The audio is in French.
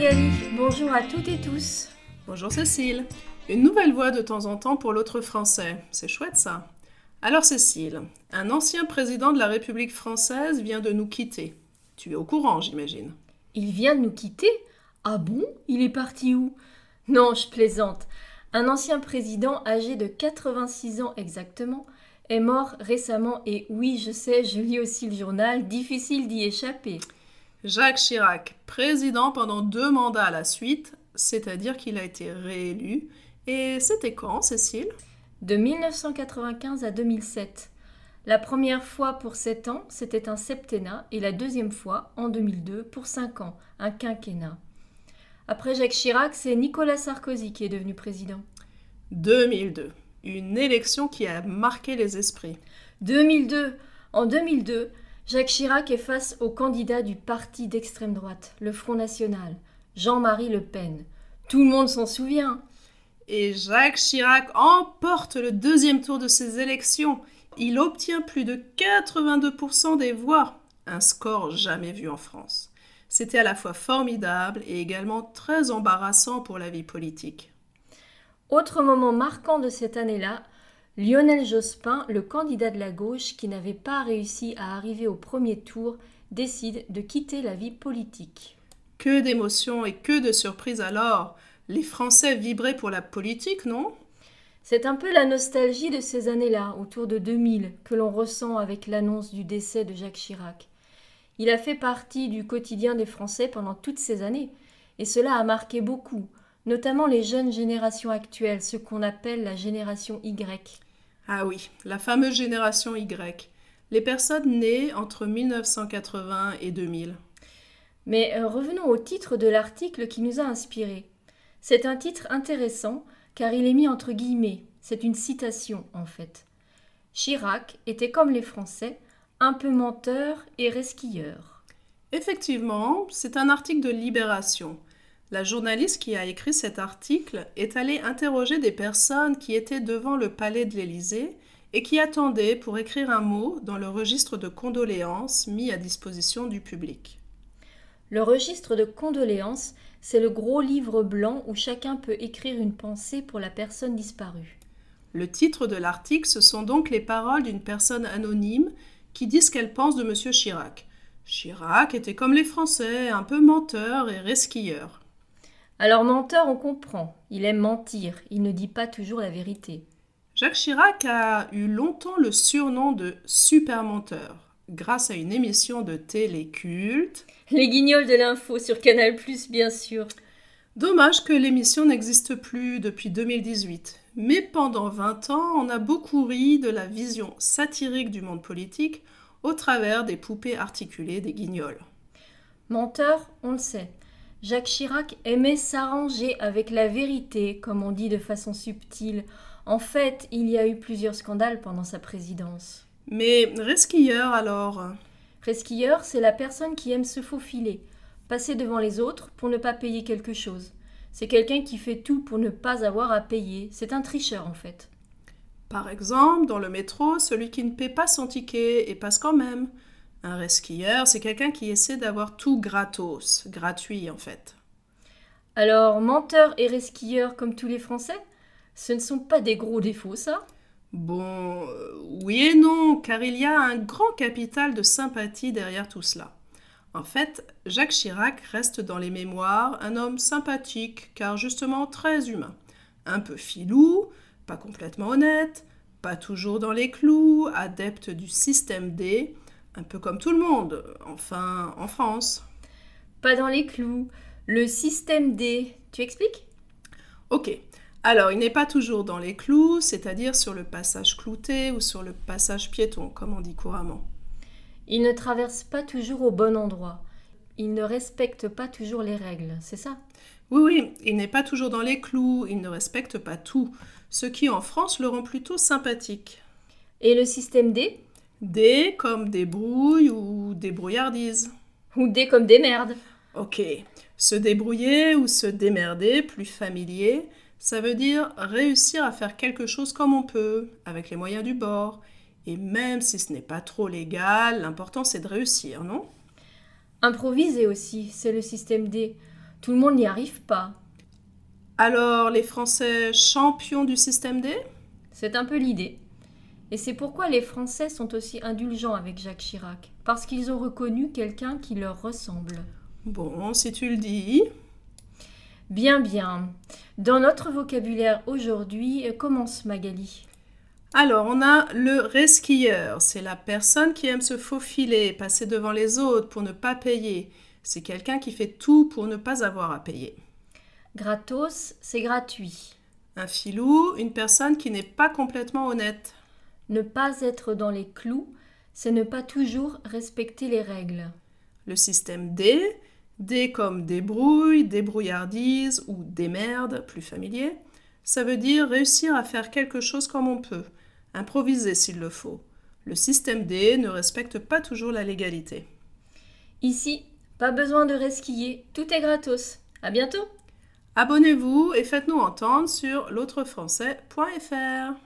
Magali, bonjour à toutes et tous. Bonjour Cécile. Une nouvelle voix de temps en temps pour l'autre français. C'est chouette ça. Alors Cécile, un ancien président de la République française vient de nous quitter. Tu es au courant, j'imagine. Il vient de nous quitter? Ah bon? Il est parti où? Non, je plaisante. Un ancien président âgé de 86 ans exactement est mort récemment et oui, je sais, je lis aussi le journal, difficile d'y échapper. Jacques Chirac, président pendant deux mandats à la suite, c'est-à-dire qu'il a été réélu. Et c'était quand, Cécile? De 1995 à 2007. La première fois pour 7 ans, c'était un septennat, et la deuxième fois, en 2002, pour 5 ans, un quinquennat. Après Jacques Chirac, c'est Nicolas Sarkozy qui est devenu président. 2002. Une élection qui a marqué les esprits. 2002. En 2002, Jacques Chirac est face au candidat du parti d'extrême droite, le Front National, Jean-Marie Le Pen. Tout le monde s'en souvient. Et Jacques Chirac emporte le deuxième tour de ces élections. Il obtient plus de 82% des voix, un score jamais vu en France. C'était à la fois formidable et également très embarrassant pour la vie politique. Autre moment marquant de cette année-là, Lionel Jospin, le candidat de la gauche qui n'avait pas réussi à arriver au premier tour, décide de quitter la vie politique. Que d'émotions et que de surprises alors Les Français vibraient pour la politique, non? C'est un peu la nostalgie de ces années-là, autour de 2000, que l'on ressent avec l'annonce du décès de Jacques Chirac. Il a fait partie du quotidien des Français pendant toutes ces années, et cela a marqué beaucoup, notamment les jeunes générations actuelles, ce qu'on appelle la génération Y. Ah oui, la fameuse génération Y, les personnes nées entre 1980 et 2000. Mais euh, revenons au titre de l'article qui nous a inspiré. C'est un titre intéressant car il est mis entre guillemets, c'est une citation en fait. Chirac était comme les Français, un peu menteur et resquilleur. Effectivement, c'est un article de Libération. La journaliste qui a écrit cet article est allée interroger des personnes qui étaient devant le palais de l'Élysée et qui attendaient pour écrire un mot dans le registre de condoléances mis à disposition du public. Le registre de condoléances, c'est le gros livre blanc où chacun peut écrire une pensée pour la personne disparue. Le titre de l'article, ce sont donc les paroles d'une personne anonyme qui dit ce qu'elle pense de M. Chirac. Chirac était comme les Français, un peu menteur et resquilleur. Alors menteur, on comprend. Il aime mentir, il ne dit pas toujours la vérité. Jacques Chirac a eu longtemps le surnom de super menteur grâce à une émission de télé culte. Les guignols de l'info sur Canal+, bien sûr. Dommage que l'émission n'existe plus depuis 2018. Mais pendant 20 ans, on a beaucoup ri de la vision satirique du monde politique au travers des poupées articulées des guignols. Menteur, on le sait. Jacques Chirac aimait s'arranger avec la vérité, comme on dit de façon subtile. En fait, il y a eu plusieurs scandales pendant sa présidence. Mais resquilleur alors? Resquilleur, c'est la personne qui aime se faufiler, passer devant les autres pour ne pas payer quelque chose. C'est quelqu'un qui fait tout pour ne pas avoir à payer. C'est un tricheur en fait. Par exemple, dans le métro, celui qui ne paie pas son ticket et passe quand même. Un resquilleur, c'est quelqu'un qui essaie d'avoir tout gratos, gratuit en fait. Alors, menteur et resquilleur comme tous les Français Ce ne sont pas des gros défauts, ça? Bon, euh, oui et non, car il y a un grand capital de sympathie derrière tout cela. En fait, Jacques Chirac reste dans les mémoires un homme sympathique, car justement très humain. Un peu filou, pas complètement honnête, pas toujours dans les clous, adepte du système D, un peu comme tout le monde, enfin en France. Pas dans les clous. Le système D, tu expliques? Ok. Alors, il n'est pas toujours dans les clous, c'est-à-dire sur le passage clouté ou sur le passage piéton, comme on dit couramment. Il ne traverse pas toujours au bon endroit. Il ne respecte pas toujours les règles, c'est ça? Oui, oui, il n'est pas toujours dans les clous, il ne respecte pas tout, ce qui en France le rend plutôt sympathique. Et le système D? D comme débrouille ou débrouillardise. Ou D comme démerde. Ok. Se débrouiller ou se démerder, plus familier, ça veut dire réussir à faire quelque chose comme on peut, avec les moyens du bord. Et même si ce n'est pas trop légal, l'important c'est de réussir, non? Improviser aussi, c'est le système D. Tout le monde n'y arrive pas. Alors, les Français champions du système D? C'est un peu l'idée. Et c'est pourquoi les Français sont aussi indulgents avec Jacques Chirac, parce qu'ils ont reconnu quelqu'un qui leur ressemble. Bon, si tu le dis. Bien, bien. Dans notre vocabulaire aujourd'hui, euh, commence Magali. Alors, on a le resquilleur. C'est la personne qui aime se faufiler, passer devant les autres pour ne pas payer. C'est quelqu'un qui fait tout pour ne pas avoir à payer. Gratos, c'est gratuit. Un filou, une personne qui n'est pas complètement honnête. Ne pas être dans les clous, c'est ne pas toujours respecter les règles. Le système D, D comme débrouille, débrouillardise ou démerde, plus familier, ça veut dire réussir à faire quelque chose comme on peut, improviser s'il le faut. Le système D ne respecte pas toujours la légalité. Ici, pas besoin de resquiller, tout est gratos. À bientôt! Abonnez-vous et faites-nous entendre sur l'autrefrançais.fr.